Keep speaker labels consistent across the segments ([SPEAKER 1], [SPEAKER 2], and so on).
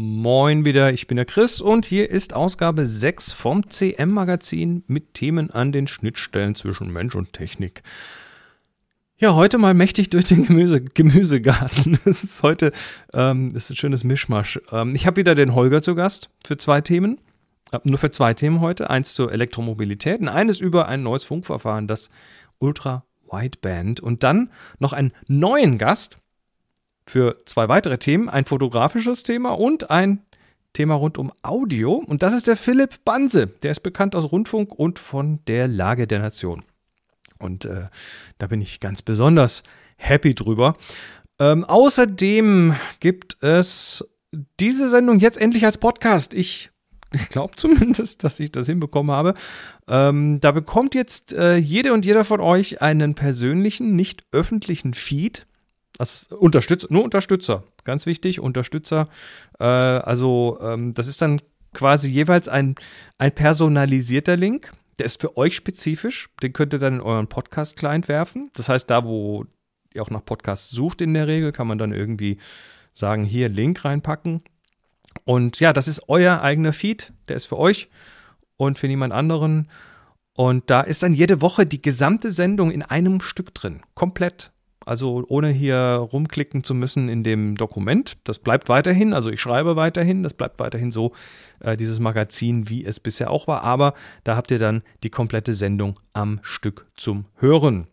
[SPEAKER 1] Moin wieder, ich bin der Chris und hier ist Ausgabe 6 vom CM-Magazin mit Themen an den Schnittstellen zwischen Mensch und Technik. Ja, heute mal mächtig durch den Gemüse, Gemüsegarten. Es ist heute ähm, ist ein schönes Mischmasch. Ähm, ich habe wieder den Holger zu Gast für zwei Themen. Äh, nur für zwei Themen heute. Eins zur Elektromobilität und eines über ein neues Funkverfahren, das Ultra Wideband. Und dann noch einen neuen Gast für zwei weitere Themen. Ein fotografisches Thema und ein Thema rund um Audio. Und das ist der Philipp Banse. Der ist bekannt aus Rundfunk und von der Lage der Nation. Und äh, da bin ich ganz besonders happy drüber. Ähm, außerdem gibt es diese Sendung jetzt endlich als Podcast. Ich glaube zumindest, dass ich das hinbekommen habe. Ähm, da bekommt jetzt äh, jede und jeder von euch einen persönlichen, nicht öffentlichen Feed. Das Unterstützer, nur Unterstützer, ganz wichtig, Unterstützer. Äh, also ähm, das ist dann quasi jeweils ein, ein personalisierter Link. Der ist für euch spezifisch. Den könnt ihr dann in euren Podcast-Client werfen. Das heißt, da, wo ihr auch nach Podcasts sucht in der Regel, kann man dann irgendwie sagen, hier Link reinpacken. Und ja, das ist euer eigener Feed. Der ist für euch und für niemand anderen. Und da ist dann jede Woche die gesamte Sendung in einem Stück drin. Komplett. Also ohne hier rumklicken zu müssen in dem Dokument. Das bleibt weiterhin. Also ich schreibe weiterhin. Das bleibt weiterhin so, äh, dieses Magazin, wie es bisher auch war. Aber da habt ihr dann die komplette Sendung am Stück zum Hören.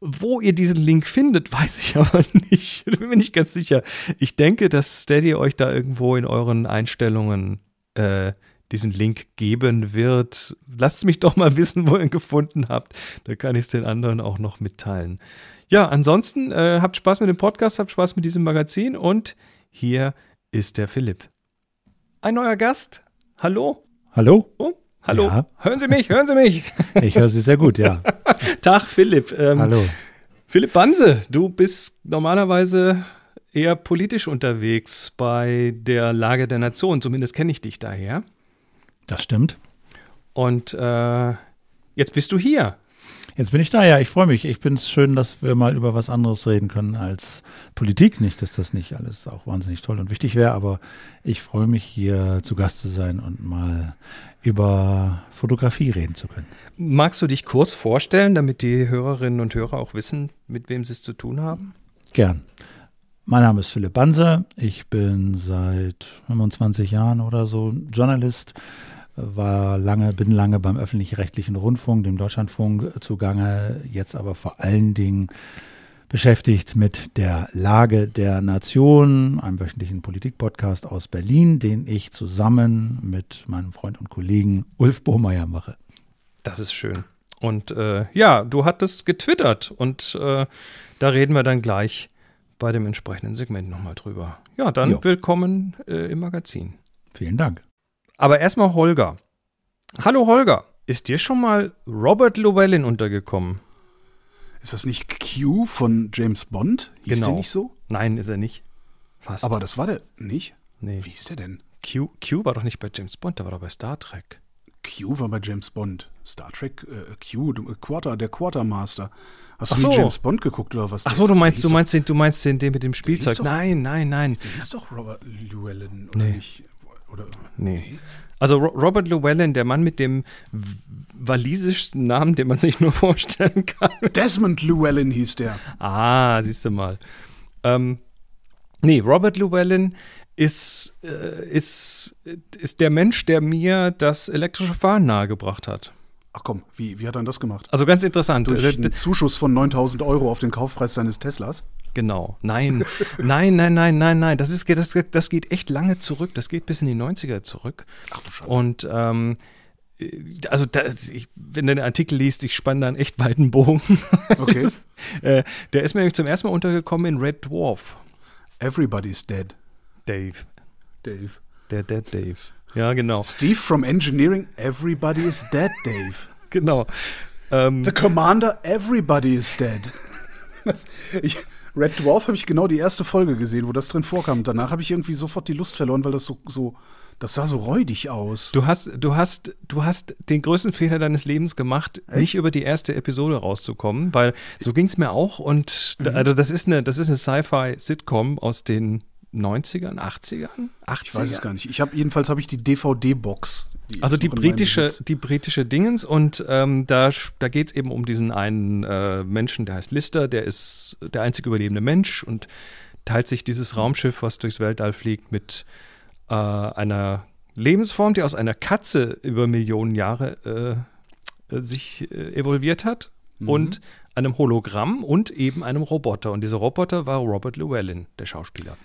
[SPEAKER 1] Wo ihr diesen Link findet, weiß ich aber nicht. Bin mir nicht ganz sicher. Ich denke, dass Steady euch da irgendwo in euren Einstellungen äh, diesen Link geben wird. Lasst mich doch mal wissen, wo ihr ihn gefunden habt. Da kann ich es den anderen auch noch mitteilen. Ja, ansonsten äh, habt Spaß mit dem Podcast, habt Spaß mit diesem Magazin und hier ist der Philipp. Ein neuer Gast. Hallo.
[SPEAKER 2] Hallo.
[SPEAKER 1] Oh, hallo. Ja. Hören Sie mich, hören Sie mich.
[SPEAKER 2] Ich höre Sie sehr gut, ja.
[SPEAKER 1] Tag, Philipp.
[SPEAKER 2] Ähm, hallo.
[SPEAKER 1] Philipp Banse, du bist normalerweise eher politisch unterwegs bei der Lage der Nation. Zumindest kenne ich dich daher.
[SPEAKER 2] Das stimmt.
[SPEAKER 1] Und äh, jetzt bist du hier.
[SPEAKER 2] Jetzt bin ich da, ja. Ich freue mich. Ich finde es schön, dass wir mal über was anderes reden können als Politik. Nicht, dass das nicht alles auch wahnsinnig toll und wichtig wäre, aber ich freue mich, hier zu Gast zu sein und mal über Fotografie reden zu können.
[SPEAKER 1] Magst du dich kurz vorstellen, damit die Hörerinnen und Hörer auch wissen, mit wem sie es zu tun haben?
[SPEAKER 2] Gern. Mein Name ist Philipp Banse. Ich bin seit 25 Jahren oder so Journalist war lange, bin lange beim öffentlich-rechtlichen Rundfunk, dem Deutschlandfunk zugange, jetzt aber vor allen Dingen beschäftigt mit der Lage der Nation, einem wöchentlichen Politikpodcast aus Berlin, den ich zusammen mit meinem Freund und Kollegen Ulf Bohmeier mache.
[SPEAKER 1] Das ist schön. Und äh, ja, du hattest getwittert und äh, da reden wir dann gleich bei dem entsprechenden Segment nochmal drüber. Ja, dann jo. willkommen äh, im Magazin.
[SPEAKER 2] Vielen Dank.
[SPEAKER 1] Aber erstmal Holger. Hallo Holger, ist dir schon mal Robert Llewellyn untergekommen?
[SPEAKER 3] Ist das nicht Q von James Bond?
[SPEAKER 1] Hieß genau.
[SPEAKER 3] der nicht so?
[SPEAKER 1] Nein, ist er nicht.
[SPEAKER 3] Fast. Aber das war der nicht?
[SPEAKER 1] Nee.
[SPEAKER 3] Wie ist der denn?
[SPEAKER 1] Q, Q war doch nicht bei James Bond, der war doch bei Star Trek.
[SPEAKER 3] Q war bei James Bond. Star Trek, äh, Q, Quarter, der Quartermaster. Hast
[SPEAKER 1] Ach
[SPEAKER 3] du
[SPEAKER 1] so.
[SPEAKER 3] James Bond geguckt oder was?
[SPEAKER 1] Ach so, du meinst, du meinst den, du meinst den, den mit dem Spielzeug?
[SPEAKER 3] doch,
[SPEAKER 1] nein, nein, nein.
[SPEAKER 3] Der ist doch Robert Llewellyn oder
[SPEAKER 1] Nee.
[SPEAKER 3] nicht? Oder,
[SPEAKER 1] Nee. Also Ro Robert Llewellyn, der Mann mit dem walisischsten Namen, den man sich nur vorstellen kann.
[SPEAKER 3] Desmond Llewellyn hieß der.
[SPEAKER 1] Ah, siehst du mal. Ähm, nee, Robert Llewellyn ist, äh, ist, ist der Mensch, der mir das elektrische Fahren nahegebracht hat.
[SPEAKER 3] Ach komm, wie, wie hat er das gemacht?
[SPEAKER 1] Also ganz interessant.
[SPEAKER 3] Durch
[SPEAKER 1] Äh,
[SPEAKER 3] einen Zuschuss von 9000 Euro auf den Kaufpreis seines Teslas?
[SPEAKER 1] Genau. Nein, nein, nein, nein, nein, nein. Das, ist, das, das geht echt lange zurück. Das geht bis in die 90er zurück.
[SPEAKER 3] Ach du Scheiße.
[SPEAKER 1] Und ähm, also da, ich, wenn du den Artikel liest, ich spanne da einen echt weiten Bogen.
[SPEAKER 3] Okay.
[SPEAKER 1] Das, äh, der ist mir nämlich zum ersten Mal untergekommen in Red Dwarf.
[SPEAKER 3] Everybody's dead.
[SPEAKER 1] Dave.
[SPEAKER 3] Dave.
[SPEAKER 1] Der Dead Dave. Ja, genau.
[SPEAKER 3] Steve from Engineering, everybody is dead, Dave.
[SPEAKER 1] Genau. Ähm,
[SPEAKER 3] The Commander, everybody is dead. Das, ich, Red Dwarf habe ich genau die erste Folge gesehen, wo das drin vorkam. Danach habe ich irgendwie sofort die Lust verloren, weil das so, so das sah so räudig aus.
[SPEAKER 1] Du hast, du hast, du hast den größten Fehler deines Lebens gemacht,
[SPEAKER 3] Echt?
[SPEAKER 1] nicht über die erste Episode rauszukommen, weil so ging es mir auch und
[SPEAKER 3] Mhm.
[SPEAKER 1] da, also das ist eine, das ist eine Sci-Fi-Sitcom aus den 90ern, 80ern, 80ern.
[SPEAKER 3] Ich weiß es gar nicht. Ich habe jedenfalls habe ich die DVD-Box.
[SPEAKER 1] Also die britische, die britische Dingens und ähm, da, da geht es eben um diesen einen äh, Menschen, der heißt Lister, der ist der einzig überlebende Mensch und teilt sich dieses Raumschiff, was durchs Weltall fliegt, mit äh, einer Lebensform, die aus einer Katze über Millionen Jahre äh, sich äh, evolviert hat mhm. und einem Hologramm und eben einem Roboter. Und dieser Roboter war Robert Llewellyn, der Schauspieler.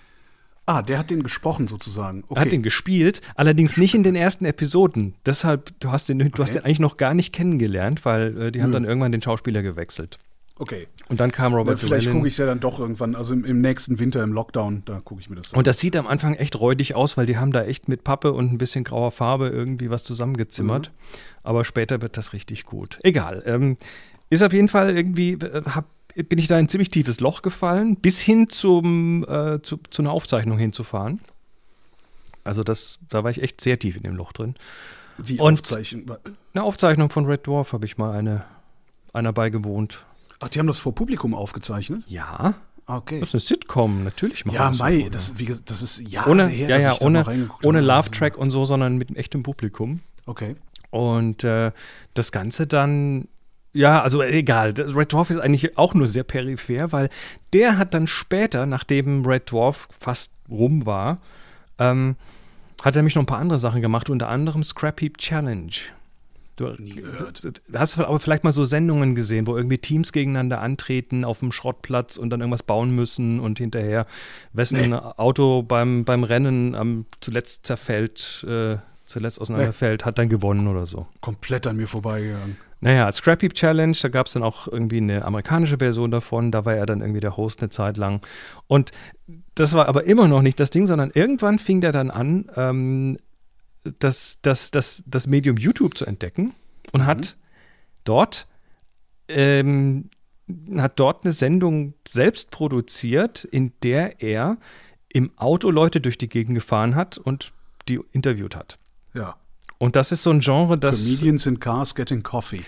[SPEAKER 3] Ah, der hat den gesprochen sozusagen.
[SPEAKER 1] Okay. Er hat den gespielt, allerdings nicht in den ersten Episoden. Deshalb, du hast den, du okay. hast den eigentlich noch gar nicht kennengelernt, weil äh, die Nö. haben dann irgendwann den Schauspieler gewechselt.
[SPEAKER 3] Okay.
[SPEAKER 1] Und dann kam Robert
[SPEAKER 3] Na, Vielleicht gucke ich es ja dann doch irgendwann, also im, im, nächsten Winter im Lockdown, da gucke ich mir das
[SPEAKER 1] an. Und das sieht am Anfang echt räudig aus, weil die haben da echt mit Pappe und ein bisschen grauer Farbe irgendwie was zusammengezimmert. Mhm. Aber später wird das richtig gut. Egal. Ähm, ist auf jeden Fall irgendwie, äh, hab, bin ich da in ein ziemlich tiefes Loch gefallen, bis hin zum, äh, zu, zu einer Aufzeichnung hinzufahren. Also das, da war ich echt sehr tief in dem Loch drin.
[SPEAKER 3] Wie und Aufzeichnung?
[SPEAKER 1] Eine Aufzeichnung von Red Dwarf habe ich mal eine, einer beigewohnt.
[SPEAKER 3] Ach, die haben das vor Publikum aufgezeichnet?
[SPEAKER 1] Ja.
[SPEAKER 3] Ah, okay.
[SPEAKER 1] Das ist eine Sitcom, natürlich
[SPEAKER 3] machen Ja, das Mai, das, wie, das ist
[SPEAKER 1] Jahre ohne, her, ja, ja, ohne, ohne Love-Track und so, sondern mit echtem Publikum.
[SPEAKER 3] Okay.
[SPEAKER 1] Und äh, das Ganze dann ja, also egal. Red Dwarf ist eigentlich auch nur sehr peripher, weil der hat dann später, nachdem Red Dwarf fast rum war, ähm, hat er nämlich noch ein paar andere Sachen gemacht, unter anderem Scrap Heap Challenge. Du hast aber vielleicht mal so Sendungen gesehen, wo irgendwie Teams gegeneinander antreten auf dem Schrottplatz und dann irgendwas bauen müssen und hinterher, wessen nee. Auto beim, beim Rennen am, zuletzt zerfällt, äh, zuletzt auseinanderfällt, nee. hat dann gewonnen oder so.
[SPEAKER 3] Komplett an mir vorbeigegangen.
[SPEAKER 1] Naja, Scrap Heap Challenge, da gab es dann auch irgendwie eine amerikanische Version davon, da war er dann irgendwie der Host eine Zeit lang. Und das war aber immer noch nicht das Ding, sondern irgendwann fing der dann an, ähm, das, das, das, das Medium YouTube zu entdecken und mhm. hat dort ähm, hat dort eine Sendung selbst produziert, in der er im Auto Leute durch die Gegend gefahren hat und die interviewt hat.
[SPEAKER 3] Ja.
[SPEAKER 1] Und das ist so ein Genre, das.
[SPEAKER 3] Comedians in Cars Getting Coffee.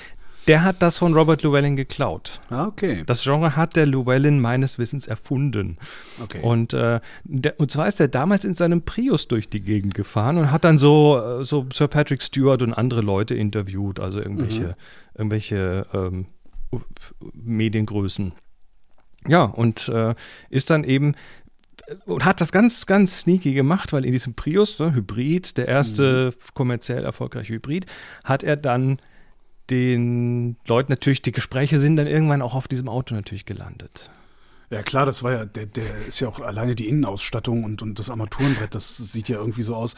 [SPEAKER 1] Der hat das von Robert Llewellyn geklaut.
[SPEAKER 3] Ah, okay.
[SPEAKER 1] Das Genre hat der Llewellyn meines Wissens erfunden.
[SPEAKER 3] Okay.
[SPEAKER 1] Und, äh, der, und zwar ist er damals in seinem Prius durch die Gegend gefahren und hat dann so, äh, so Sir Patrick Stewart und andere Leute interviewt, also irgendwelche, mhm. irgendwelche ähm, Mediengrößen. Ja, und äh, ist dann eben und hat das ganz, ganz sneaky gemacht, weil in diesem Prius, ne, Hybrid, der erste mhm. kommerziell erfolgreiche Hybrid, hat er dann den Leuten natürlich, die Gespräche sind dann irgendwann auch auf diesem Auto natürlich gelandet.
[SPEAKER 3] Ja klar, das war ja, der, der ist ja auch alleine die Innenausstattung und, und das Armaturenbrett, das sieht ja irgendwie so aus.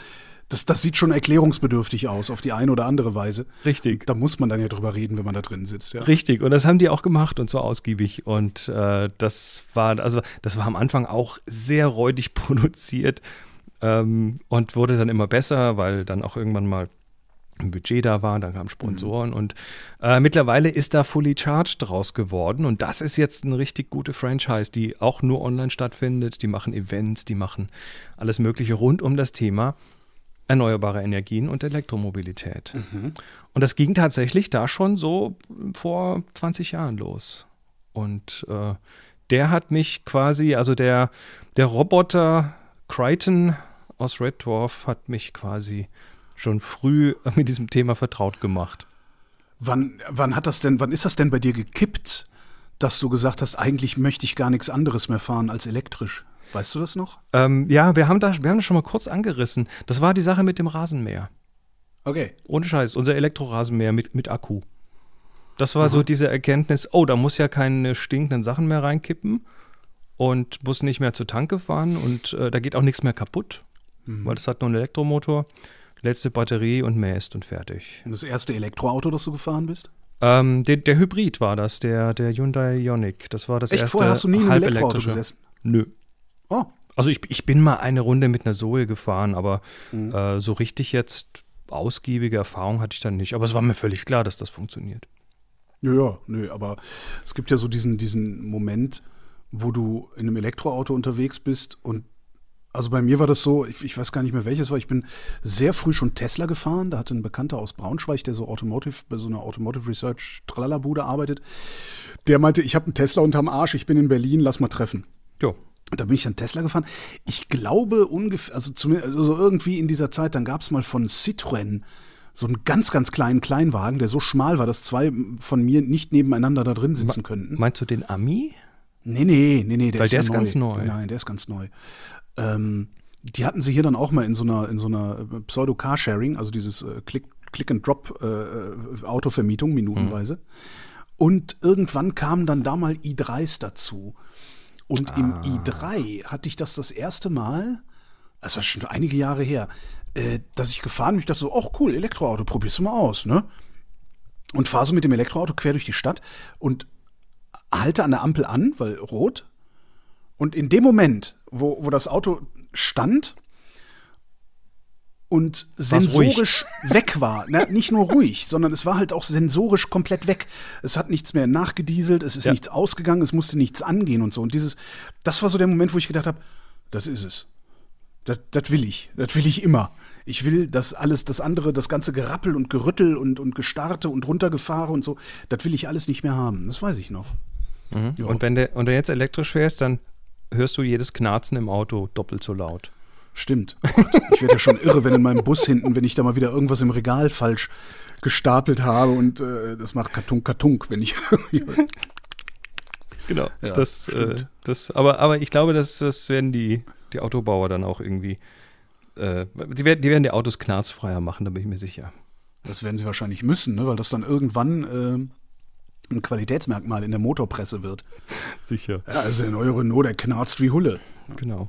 [SPEAKER 3] Das, das sieht schon erklärungsbedürftig aus, auf die eine oder andere Weise.
[SPEAKER 1] Richtig.
[SPEAKER 3] Da muss man dann ja drüber reden, wenn man da drin sitzt. Ja.
[SPEAKER 1] Richtig, und das haben die auch gemacht und so ausgiebig. Und äh, das war, also das war am Anfang auch sehr räudig produziert ähm, und wurde dann immer besser, weil dann auch irgendwann mal ein Budget da war, dann kamen Sponsoren mhm. und äh, mittlerweile ist da Fully Charged draus geworden und das ist jetzt eine richtig gute Franchise, die auch nur online stattfindet. Die machen Events, die machen alles Mögliche rund um das Thema erneuerbare Energien und Elektromobilität. Mhm. Und das ging tatsächlich da schon so vor 20 Jahren los. Und äh, der hat mich quasi, also der, der Roboter Crichton aus Red Dwarf hat mich quasi schon früh mit diesem Thema vertraut gemacht.
[SPEAKER 3] Wann, wann hat das denn, wann ist das denn bei dir gekippt, dass du gesagt hast, eigentlich möchte ich gar nichts anderes mehr fahren als elektrisch? Weißt du das noch?
[SPEAKER 1] Ähm, ja, wir haben, da, wir haben das schon mal kurz angerissen. Das war die Sache mit dem Rasenmäher.
[SPEAKER 3] Okay.
[SPEAKER 1] Ohne Scheiß, unser Elektrorasenmäher mit, mit Akku. Das war mhm. so diese Erkenntnis, oh, da muss ja keine stinkenden Sachen mehr reinkippen und muss nicht mehr zur Tanke fahren und äh, da geht auch nichts mehr kaputt, mhm. weil das hat nur einen Elektromotor letzte Batterie und mäst und fertig.
[SPEAKER 3] Und das erste Elektroauto, das du gefahren bist?
[SPEAKER 1] Ähm, der, der, Hybrid war das, der, der Hyundai Ioniq. Das war das
[SPEAKER 3] Echt?
[SPEAKER 1] erste
[SPEAKER 3] Vorher hast du nie ein Elektroauto gesessen?
[SPEAKER 1] Nö.
[SPEAKER 3] Oh.
[SPEAKER 1] Also ich, ich bin mal eine Runde mit einer Zoe gefahren, aber mhm. äh, so richtig jetzt ausgiebige Erfahrung hatte ich dann nicht. Aber es war mir völlig klar, dass das funktioniert.
[SPEAKER 3] Ja, ja, nö, aber es gibt ja so diesen, diesen Moment, wo du in einem Elektroauto unterwegs bist und also bei mir war das so, ich, ich, weiß gar nicht mehr welches war. Ich bin sehr früh schon Tesla gefahren. Da hatte ein Bekannter aus Braunschweig, der so Automotive, bei so einer Automotive Research Tralala-Bude arbeitet. Der meinte, ich habe einen Tesla unterm Arsch, ich bin in Berlin, lass mal treffen.
[SPEAKER 1] Jo.
[SPEAKER 3] Da bin ich dann Tesla gefahren. Ich glaube ungefähr, also, also irgendwie in dieser Zeit, dann gab es mal von Citroën so einen ganz, ganz kleinen Kleinwagen, der so schmal war, dass zwei von mir nicht nebeneinander da drin sitzen könnten.
[SPEAKER 1] Meinst du den Ami?
[SPEAKER 3] Nee, nee, nee, nee, der
[SPEAKER 1] Weil
[SPEAKER 3] ist,
[SPEAKER 1] der
[SPEAKER 3] ja
[SPEAKER 1] ist
[SPEAKER 3] neu.
[SPEAKER 1] ganz neu.
[SPEAKER 3] Nein, der ist ganz neu. Ähm, die hatten sie hier dann auch mal in so einer, in so einer Pseudo-Carsharing, also dieses äh, Click, Click-and-Drop-Autovermietung, minutenweise. Und irgendwann kamen dann da mal i3s dazu. Und im i3 hatte ich das das erste Mal, ist schon einige Jahre her, äh, dass ich gefahren bin. Ich dachte so, ach cool, Elektroauto, probierst du mal aus, ne? Und fahre so mit dem Elektroauto quer durch die Stadt und halte an der Ampel an, weil rot. Und in dem Moment, wo, wo das Auto stand und sensorisch weg war, ne, nicht nur ruhig, sondern es war halt auch sensorisch komplett weg. Es hat nichts mehr nachgedieselt, es ist
[SPEAKER 1] Ja.
[SPEAKER 3] nichts ausgegangen, es musste nichts angehen und so. Und dieses, das war so der Moment, wo ich gedacht habe, das ist es. Das, das will ich. Das will ich immer. Ich will, dass alles, das andere, das ganze Gerappel und Gerüttel und, und Gestarte und runtergefahre und so, das will ich alles nicht mehr haben. Das weiß ich noch. Ja.
[SPEAKER 1] Und wenn und du jetzt elektrisch fährst, dann hörst du jedes Knarzen im Auto doppelt so laut.
[SPEAKER 3] Stimmt. Oh Gott, ich werde ja schon irre, wenn in meinem Bus hinten, wenn ich da mal wieder irgendwas im Regal falsch gestapelt habe und äh, das macht Kartunk, Kartunk, wenn ich.
[SPEAKER 1] Genau.
[SPEAKER 3] Ja,
[SPEAKER 1] das, äh, das, aber, aber ich glaube, das, das werden die, die Autobauer dann auch irgendwie. Äh, die, werden, die werden die Autos knarzfreier machen, da bin ich mir sicher.
[SPEAKER 3] das werden sie wahrscheinlich müssen, ne? weil das dann irgendwann äh, ein Qualitätsmerkmal in der Motorpresse wird.
[SPEAKER 1] Sicher.
[SPEAKER 3] Ja, also der neue Renault, der knarzt wie Hulle.
[SPEAKER 1] Genau.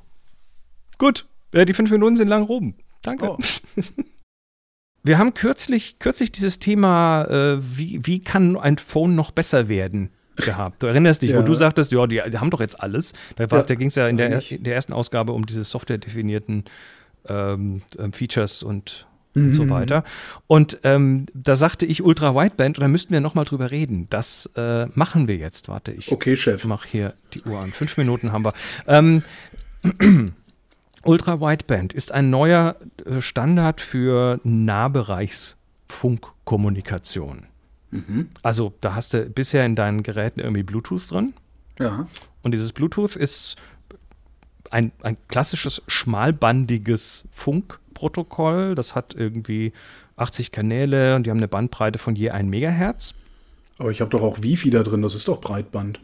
[SPEAKER 1] Gut. Äh, die fünf Minuten sind lang rum. Danke.
[SPEAKER 3] Oh.
[SPEAKER 1] Wir haben kürzlich, kürzlich dieses Thema, äh, wie, wie kann ein Phone noch besser werden, gehabt. Du erinnerst dich,
[SPEAKER 3] Ja.
[SPEAKER 1] wo du sagtest, ja, die, die haben doch jetzt alles. Da, war-
[SPEAKER 3] Ja,
[SPEAKER 1] da ging es ja in der, in der ersten Ausgabe um diese softwaredefinierten ähm, ähm, Features und, und so weiter. Und ähm, da sagte ich Ultra Wideband und da müssten wir nochmal drüber reden. Das äh, machen wir jetzt. Warte, ich
[SPEAKER 3] Okay, Chef.
[SPEAKER 1] mach hier die Uhr an. Fünf Minuten haben wir. Ähm, Ultra Wideband ist ein neuer äh, Standard für Nahbereichsfunkkommunikation. Also da hast du bisher in deinen Geräten irgendwie Bluetooth drin.
[SPEAKER 3] Ja.
[SPEAKER 1] Und dieses Bluetooth ist ein, ein klassisches schmalbandiges Funkprotokoll. Das hat irgendwie 80 Kanäle und die haben eine Bandbreite von je 1 Megahertz.
[SPEAKER 3] Aber ich habe doch auch Wifi da drin, das ist doch Breitband.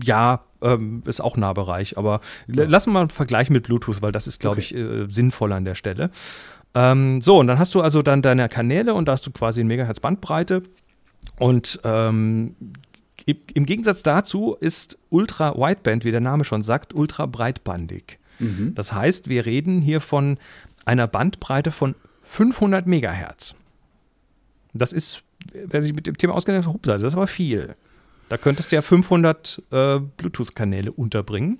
[SPEAKER 1] Ja, ähm, ist auch Nahbereich, aber l- lassen wir mal einen Vergleich mit Bluetooth, weil das ist, glaube ich, äh, sinnvoller an der Stelle. Ähm, so, und dann hast du also dann deine Kanäle und da hast du quasi eine Megahertz Bandbreite. Und ähm, im Gegensatz dazu ist Ultra Wideband, wie der Name schon sagt, ultra breitbandig. Das heißt, wir reden hier von einer Bandbreite von 500 Megahertz. Das ist, wer sich mit dem Thema auskennt, das ist aber viel. Da könntest du ja 500 äh, Bluetooth-Kanäle unterbringen.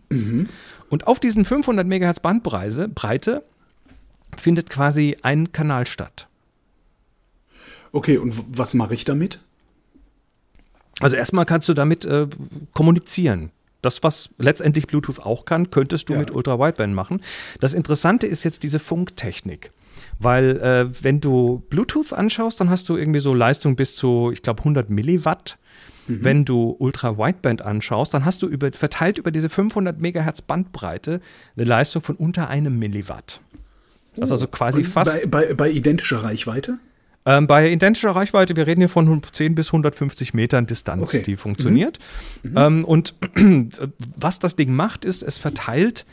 [SPEAKER 1] Und auf diesen 500 Megahertz Bandbreite Breite findet quasi ein Kanal statt.
[SPEAKER 3] Okay, und was mache ich damit?
[SPEAKER 1] Also erstmal kannst du damit äh, kommunizieren. Das, was letztendlich Bluetooth auch kann, könntest du
[SPEAKER 3] Ja.
[SPEAKER 1] mit Ultra Wideband machen. Das Interessante ist jetzt diese Funktechnik. Weil äh, wenn du Bluetooth anschaust, dann hast du irgendwie so Leistung bis zu, ich glaube, 100 Milliwatt. Wenn du Ultra Wideband anschaust, dann hast du über, verteilt über diese 500 Megahertz Bandbreite eine Leistung von unter einem Milliwatt. Das ist also quasi
[SPEAKER 3] Und
[SPEAKER 1] fast
[SPEAKER 3] Bei, bei, bei identischer Reichweite?
[SPEAKER 1] ähm, bei identischer Reichweite, wir reden hier von 10 bis 150 Metern Distanz,
[SPEAKER 3] Okay.
[SPEAKER 1] die funktioniert. Ähm, und was das Ding macht, ist, es verteilt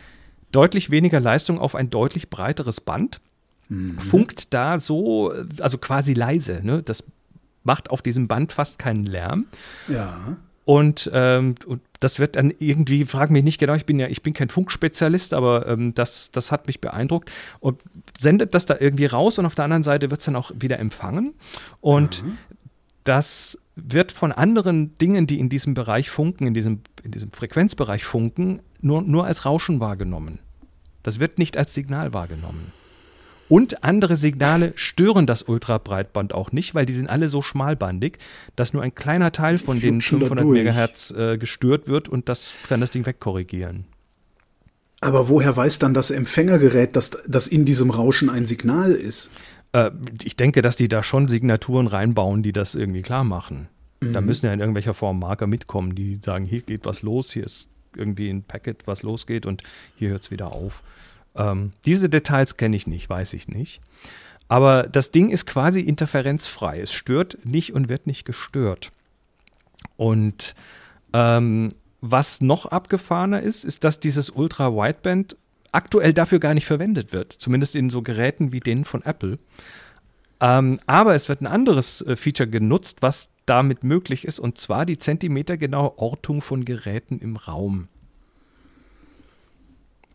[SPEAKER 1] deutlich weniger Leistung auf ein deutlich breiteres Band, funkt da so, also quasi leise. Ne? Das macht auf diesem Band fast keinen Lärm.
[SPEAKER 3] Ja.
[SPEAKER 1] Und, ähm, und das wird dann irgendwie, frag mich nicht genau, ich bin ja, ich bin kein Funkspezialist, aber ähm, das, das hat mich beeindruckt und sendet das da irgendwie raus und auf der anderen Seite wird es dann auch wieder empfangen. Und das wird von anderen Dingen, die in diesem Bereich funken, in diesem, in diesem Frequenzbereich funken, nur, nur als Rauschen wahrgenommen. Das wird nicht als Signal wahrgenommen. Und andere Signale stören das Ultrabreitband auch nicht, weil die sind alle so schmalbandig, dass nur ein kleiner Teil von den
[SPEAKER 3] flutschen da
[SPEAKER 1] 500
[SPEAKER 3] durch.
[SPEAKER 1] Megahertz äh, gestört wird und das kann das Ding wegkorrigieren.
[SPEAKER 3] Aber woher weiß dann das Empfängergerät, dass, dass in diesem Rauschen ein Signal ist?
[SPEAKER 1] Äh, ich denke, dass die da schon Signaturen reinbauen, die das irgendwie klar machen. Da müssen ja in irgendwelcher Form Marker mitkommen, die sagen, hier geht was los, hier ist irgendwie ein Packet, was losgeht und hier hört es wieder auf. Ähm, diese Details kenne ich nicht, weiß ich nicht. Aber das Ding ist quasi interferenzfrei. Es stört nicht und wird nicht gestört. Und ähm, was noch abgefahrener ist, ist, dass dieses Ultra-Wideband aktuell dafür gar nicht verwendet wird. Zumindest in so Geräten wie denen von Apple. Ähm, aber es wird ein anderes äh, Feature genutzt, was damit möglich ist, und zwar die zentimetergenaue Ortung von Geräten im Raum.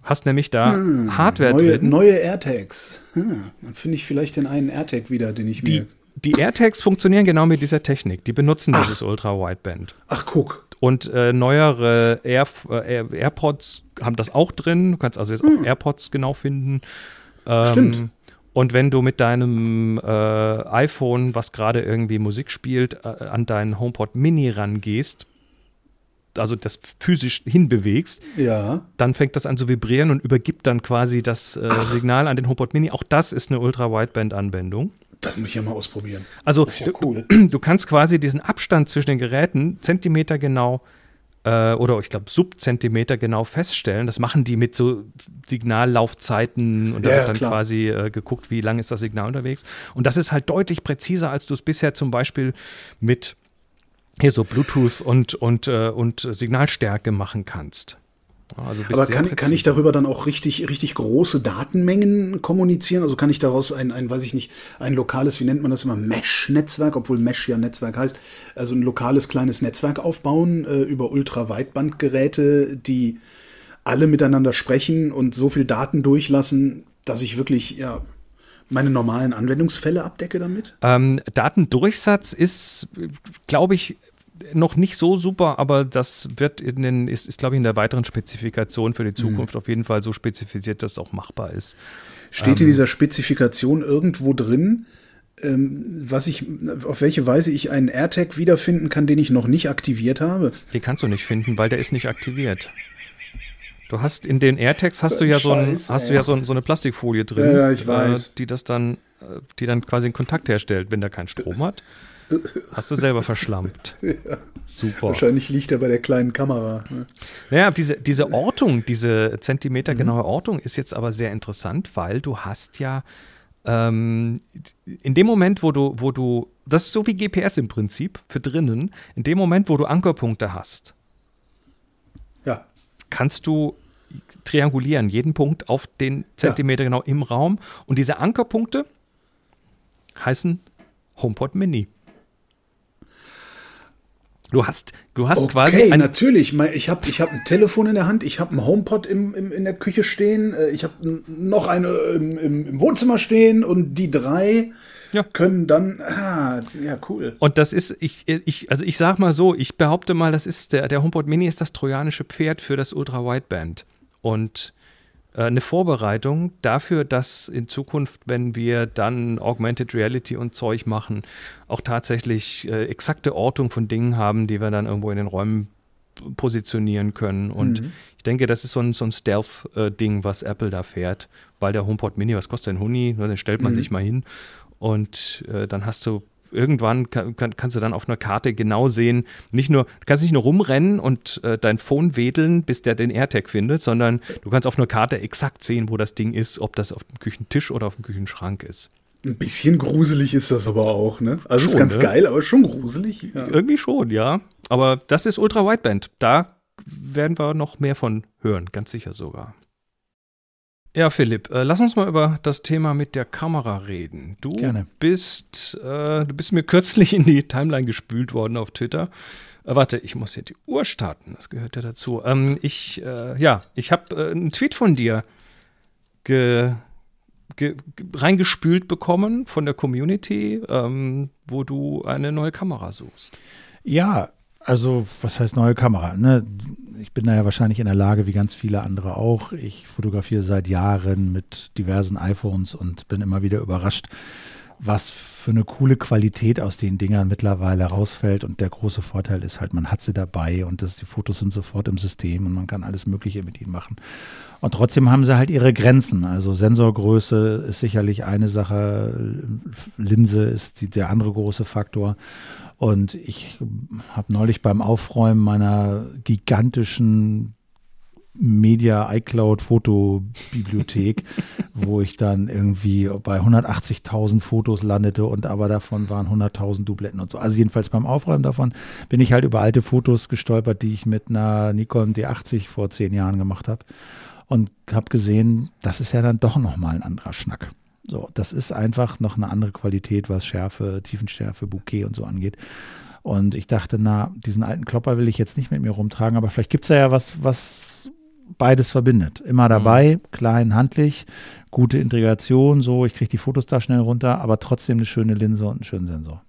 [SPEAKER 1] Hast nämlich da hm, Hardware
[SPEAKER 3] neue,
[SPEAKER 1] drin.
[SPEAKER 3] Neue AirTags. Hm, dann finde ich vielleicht den einen AirTag wieder, den ich
[SPEAKER 1] die,
[SPEAKER 3] mir.
[SPEAKER 1] Die AirTags funktionieren genau mit dieser Technik. Die benutzen Ach. dieses Ultra-Wideband.
[SPEAKER 3] Ach, guck.
[SPEAKER 1] Und äh, neuere Air, äh, AirPods haben das auch drin. Du kannst also jetzt hm. auch AirPods genau finden.
[SPEAKER 3] Ähm, Stimmt.
[SPEAKER 1] Und wenn du mit deinem äh, iPhone, was gerade irgendwie Musik spielt, äh, an deinen HomePod Mini rangehst, also das physisch hinbewegst,
[SPEAKER 3] ja.
[SPEAKER 1] dann fängt das an zu vibrieren und übergibt dann quasi das äh, Signal an den HomePod Mini. Auch das ist eine Ultra-Wideband-Anwendung.
[SPEAKER 3] Das muss ich ja mal ausprobieren.
[SPEAKER 1] Also ja cool. du, du, kannst quasi diesen Abstand zwischen den Geräten Zentimeter genau äh, oder ich glaube Subzentimeter genau feststellen. Das machen die mit so Signallaufzeiten und da ja, wird dann klar. quasi äh, geguckt, wie lang ist das Signal unterwegs. Und das ist halt deutlich präziser, als du es bisher zum Beispiel mit hier so Bluetooth und, und, äh, und Signalstärke machen kannst.
[SPEAKER 3] Also Aber kann, kann ich darüber dann auch richtig, richtig große Datenmengen kommunizieren? Also kann ich daraus ein, ein, weiß ich nicht, ein lokales, wie nennt man das immer, Mesh-Netzwerk, obwohl Mesh ja Netzwerk heißt, also ein lokales kleines Netzwerk aufbauen äh, über Ultraweitbandgeräte, die alle miteinander sprechen und so viel Daten durchlassen, dass ich wirklich, ja, meine normalen Anwendungsfälle abdecke damit?
[SPEAKER 1] Ähm, Datendurchsatz ist, glaube ich, noch nicht so super, aber das wird in den, ist, ist glaube ich, in der weiteren Spezifikation für die mhm. Zukunft mhm. auf jeden Fall so spezifiziert, dass es auch machbar ist.
[SPEAKER 3] Steht ähm, in dieser Spezifikation irgendwo drin, ähm, was ich, auf welche Weise ich einen AirTag wiederfinden kann, den ich noch nicht aktiviert habe?
[SPEAKER 1] Den kannst du nicht finden, weil der ist nicht aktiviert. Du hast in den AirTags hast du ja so, ein, hast du ja so, so, eine Plastikfolie drin,
[SPEAKER 3] ja, ich weiß.
[SPEAKER 1] Äh, die das dann, äh, die dann quasi einen Kontakt herstellt, wenn der keinen Strom hat. Hast du selber verschlampt.
[SPEAKER 3] Ja. Super. Wahrscheinlich liegt er bei der kleinen Kamera. Ne?
[SPEAKER 1] Ja, diese, diese Ortung, diese zentimetergenaue mhm. Ortung ist jetzt aber sehr interessant, weil du hast ja ähm, in dem Moment, wo du, wo du, das ist so wie GPS im Prinzip für drinnen, in dem Moment, wo du Ankerpunkte hast,
[SPEAKER 3] ja.
[SPEAKER 1] Kannst du triangulieren, jeden Punkt auf den Zentimeter ja. genau im Raum. Und diese Ankerpunkte heißen HomePod Mini. Du hast, du hast
[SPEAKER 3] okay,
[SPEAKER 1] quasi.
[SPEAKER 3] Ein natürlich. Ich habe ich hab ein Telefon in der Hand, ich habe ein HomePod im, im, in der Küche stehen, äh, ich habe noch eine im, im, im, Wohnzimmer stehen und die drei ja. können dann. Ah, ja, cool.
[SPEAKER 1] Und das ist, ich, ich, also ich sag mal so, ich behaupte mal, das ist der, der HomePod Mini ist das trojanische Pferd für das Ultra Wideband. Und äh, eine Vorbereitung dafür, dass in Zukunft, wenn wir dann Augmented Reality und Zeug machen, auch tatsächlich äh, exakte Ortung von Dingen haben, die wir dann irgendwo in den Räumen positionieren können. Und mhm. ich denke, das ist so ein, so ein Stealth-Ding, was Apple da fährt, weil der HomePod Mini, was kostet ein Huni? Den stellt man mhm. sich mal hin und äh, dann hast du irgendwann kann, kann, kannst du dann auf einer Karte genau sehen, nicht nur, du kannst nicht nur rumrennen und äh, dein Phone wedeln, bis der den AirTag findet, sondern du kannst auf einer Karte exakt sehen, wo das Ding ist, ob das auf dem Küchentisch oder auf dem Küchenschrank ist.
[SPEAKER 3] Ein bisschen gruselig ist das aber auch, ne? Also schon, ist ganz ne? geil, aber schon gruselig.
[SPEAKER 1] Ja. Irgendwie schon, ja. Aber das ist Ultra Wideband. Da werden wir noch mehr von hören, ganz sicher sogar. Ja, Philipp, äh, lass uns mal über das Thema mit der Kamera reden. Du
[SPEAKER 2] Gerne.
[SPEAKER 1] bist, äh, du bist mir kürzlich in die Timeline gespült worden auf Twitter. Äh, warte, ich muss hier die Uhr starten. Das gehört ja dazu. Ähm, ich, äh, ja, ich habe äh, einen Tweet von dir ge, ge, reingespült bekommen von der Community, ähm, wo du eine neue Kamera suchst.
[SPEAKER 2] Ja, also was heißt neue Kamera? Ne? ich bin da ja wahrscheinlich in der Lage, wie ganz viele andere auch. Ich fotografiere seit Jahren mit diversen iPhones und bin immer wieder überrascht, was für eine coole Qualität aus den Dingern mittlerweile rausfällt. Und der große Vorteil ist halt, man hat sie dabei und das, die Fotos sind sofort im System und man kann alles Mögliche mit ihnen machen. Und trotzdem haben sie halt ihre Grenzen. Also Sensorgröße ist sicherlich eine Sache, Linse ist die, der andere große Faktor. Und ich habe neulich beim Aufräumen meiner gigantischen Media iCloud Fotobibliothek, wo ich dann irgendwie bei 180.000 Fotos landete und aber davon waren 100.000 Dubletten und so. Also jedenfalls beim Aufräumen davon bin ich halt über alte Fotos gestolpert, die ich mit einer Nikon D80 vor zehn Jahren gemacht habe und habe gesehen, das ist ja dann doch nochmal ein anderer Schnack. So, das ist einfach noch eine andere Qualität, was Schärfe, Tiefenschärfe, Bouquet und so angeht. Und ich dachte, na, diesen alten Klopper will ich jetzt nicht mit mir rumtragen, aber vielleicht gibt es ja was, was beides verbindet. Immer dabei, mhm. klein, handlich, gute Integration, so, ich kriege die Fotos da schnell runter, aber trotzdem eine schöne Linse und einen schönen Sensor.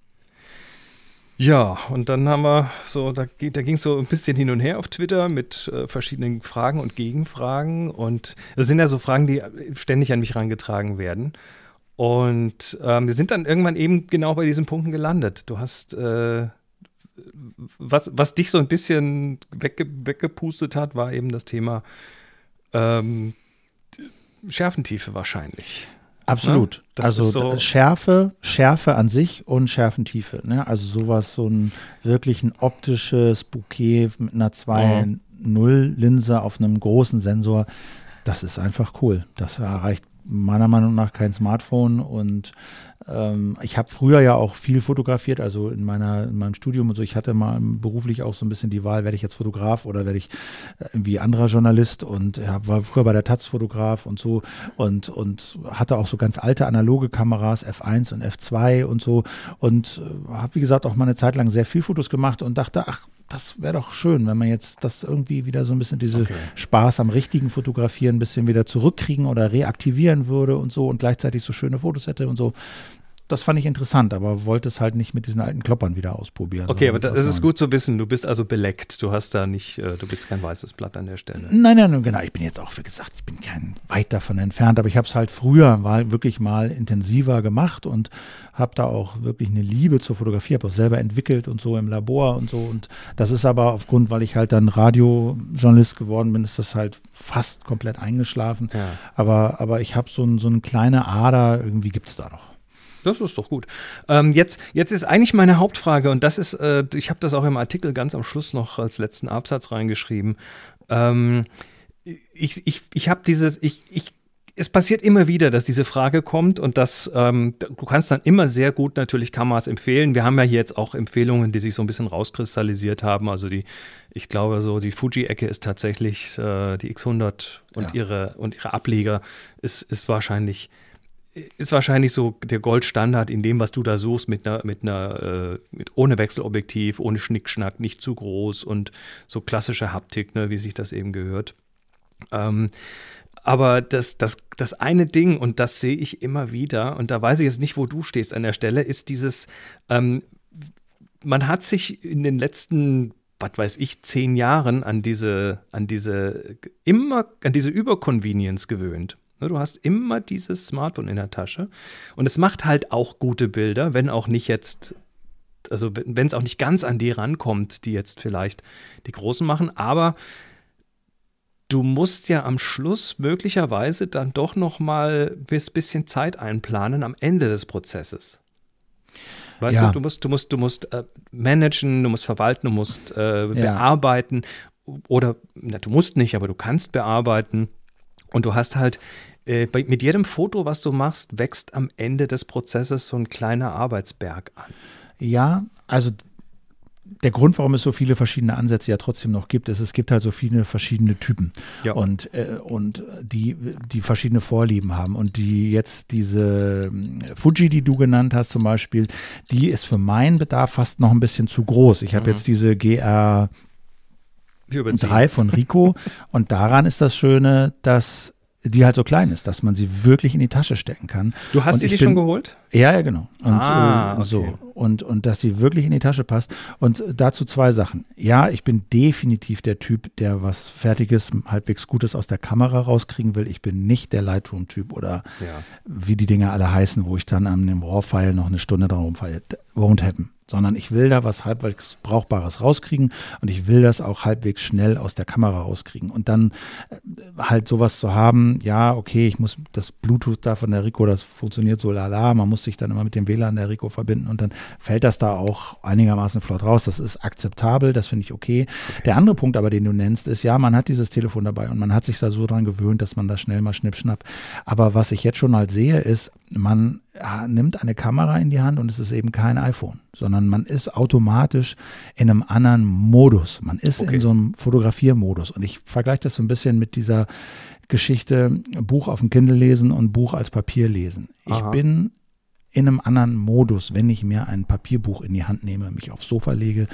[SPEAKER 1] Ja, und dann haben wir so, da, da ging es so ein bisschen hin und her auf Twitter mit äh, verschiedenen Fragen und Gegenfragen. Und das sind ja so Fragen, die ständig an mich herangetragen werden. Und ähm, wir sind dann irgendwann eben genau bei diesen Punkten gelandet. Du hast, äh, was, was dich so ein bisschen wegge weggepustet hat, war eben das Thema ähm, Schärfentiefe wahrscheinlich.
[SPEAKER 2] Absolut. Ne? Also so Schärfe, Schärfe an sich und Schärfentiefe. Ne? Also sowas, so ein wirklich ein optisches Bouquet mit einer 2.0-Linse auf einem großen Sensor. Das ist einfach cool. Das erreicht meiner Meinung nach kein Smartphone. Und ähm, ich habe früher ja auch viel fotografiert, also in, meiner, in meinem Studium und so. Ich hatte mal beruflich auch so ein bisschen die Wahl, werde ich jetzt Fotograf oder werde ich äh, irgendwie anderer Journalist? Und ja, war früher bei der Taz Fotograf und so und, und hatte auch so ganz alte analoge Kameras, F1 und F2 und so. Und äh, habe, wie gesagt, auch mal eine Zeit lang sehr viel Fotos gemacht und dachte, ach, das wäre doch schön, wenn man jetzt das irgendwie wieder so ein bisschen diese okay. Spaß am richtigen Fotografieren ein bisschen wieder zurückkriegen oder reaktivieren würde und so und gleichzeitig so schöne Fotos hätte und so das fand ich interessant, aber wollte es halt nicht mit diesen alten Kloppern wieder ausprobieren.
[SPEAKER 1] Okay, aber das ist gut zu wissen. Du bist also beleckt. Du hast da nicht, äh, du bist kein weißes Blatt an der Stelle.
[SPEAKER 2] Nein, nein, genau. Ich bin jetzt auch, wie gesagt, ich bin kein weit davon entfernt, aber ich habe es halt früher mal wirklich mal intensiver gemacht und habe da auch wirklich eine Liebe zur Fotografie, habe auch selber entwickelt und so im Labor und so. Und das ist aber aufgrund, weil ich halt dann Radiojournalist geworden bin, ist das halt fast komplett eingeschlafen. Ja. Aber, aber ich habe so, ein, so eine kleine Ader, irgendwie gibt es da noch.
[SPEAKER 1] Das ist doch gut. Ähm, jetzt, jetzt ist eigentlich meine Hauptfrage, und das ist, äh, ich habe das auch im Artikel ganz am Schluss noch als letzten Absatz reingeschrieben. Ähm, ich ich, ich habe dieses, ich, ich es passiert immer wieder, dass diese Frage kommt und dass ähm, du kannst dann immer sehr gut natürlich Kameras empfehlen. Wir haben ja hier jetzt auch Empfehlungen, die sich so ein bisschen rauskristallisiert haben. Also die, ich glaube so, die Fuji-Ecke ist tatsächlich äh, die X100 und ja. ihre und ihre Ableger ist, ist wahrscheinlich ist wahrscheinlich so der Goldstandard in dem, was du da suchst, mit einer, mit einer, äh, mit ohne Wechselobjektiv, ohne Schnickschnack, nicht zu groß und so klassische Haptik, ne, wie sich das eben gehört. Ähm, aber das, das, das eine Ding, und das sehe ich immer wieder, und da weiß ich jetzt nicht, wo du stehst an der Stelle, ist dieses, ähm, man hat sich in den letzten was weiß ich, zehn Jahren an diese, an diese, immer, an diese Überconvenience gewöhnt. Ne, du hast immer dieses Smartphone in der Tasche und es macht halt auch gute Bilder, wenn auch nicht jetzt, also wenn es auch nicht ganz an die rankommt, die jetzt vielleicht die Großen machen, aber du musst ja am Schluss möglicherweise dann doch noch mal ein bisschen Zeit einplanen am Ende des Prozesses. Weißt ja. du, du musst, du musst, du musst äh, managen, du musst verwalten, du musst äh, ja. bearbeiten oder na, du musst nicht, aber du kannst bearbeiten. Und du hast halt äh, bei, mit jedem Foto, was du machst, wächst am Ende des Prozesses so ein kleiner Arbeitsberg an.
[SPEAKER 2] Ja, also der Grund, warum es so viele verschiedene Ansätze ja trotzdem noch gibt, ist, es gibt halt so viele verschiedene Typen ja. und, äh, und die, die verschiedene Vorlieben haben. Und die jetzt diese ähm, Fuji, die du genannt hast zum Beispiel, die ist für meinen Bedarf fast noch ein bisschen zu groß. Ich habe mhm. jetzt diese GR drei von Rico. und daran ist das Schöne, dass die halt so klein ist, dass man sie wirklich in die Tasche stecken kann.
[SPEAKER 1] Du hast sie die schon geholt?
[SPEAKER 2] Ja, ja, genau. Und, ah, äh, okay. so. Und, und dass sie wirklich in die Tasche passt. Und dazu zwei Sachen. Ja, ich bin definitiv der Typ, der was Fertiges, halbwegs Gutes aus der Kamera rauskriegen will. Ich bin nicht der Lightroom-Typ oder ja. wie die Dinge alle heißen, wo ich dann an dem RAW-File noch eine Stunde dran rumfalle. Won't happen sondern ich will da was halbwegs Brauchbares rauskriegen und ich will das auch halbwegs schnell aus der Kamera rauskriegen. Und dann äh, halt sowas zu haben, ja, okay, ich muss das Bluetooth da von der Rico, das funktioniert so lala, man muss sich dann immer mit dem WLAN der Rico verbinden und dann fällt das da auch einigermaßen flott raus. Das ist akzeptabel, das finde ich okay. Der andere Punkt aber, den du nennst, ist, ja, man hat dieses Telefon dabei und man hat sich da so dran gewöhnt, dass man da schnell mal schnipp, schnapp. Aber was ich jetzt schon halt sehe, ist, man nimmt eine Kamera in die Hand und es ist eben kein iPhone, sondern man ist automatisch in einem anderen Modus. Man ist okay. in so einem Fotografiermodus. Und ich vergleiche das so ein bisschen mit dieser Geschichte Buch auf dem Kindle lesen und Buch als Papier lesen. Ich Aha. bin in einem anderen Modus, wenn ich mir ein Papierbuch in die Hand nehme, mich aufs Sofa lege,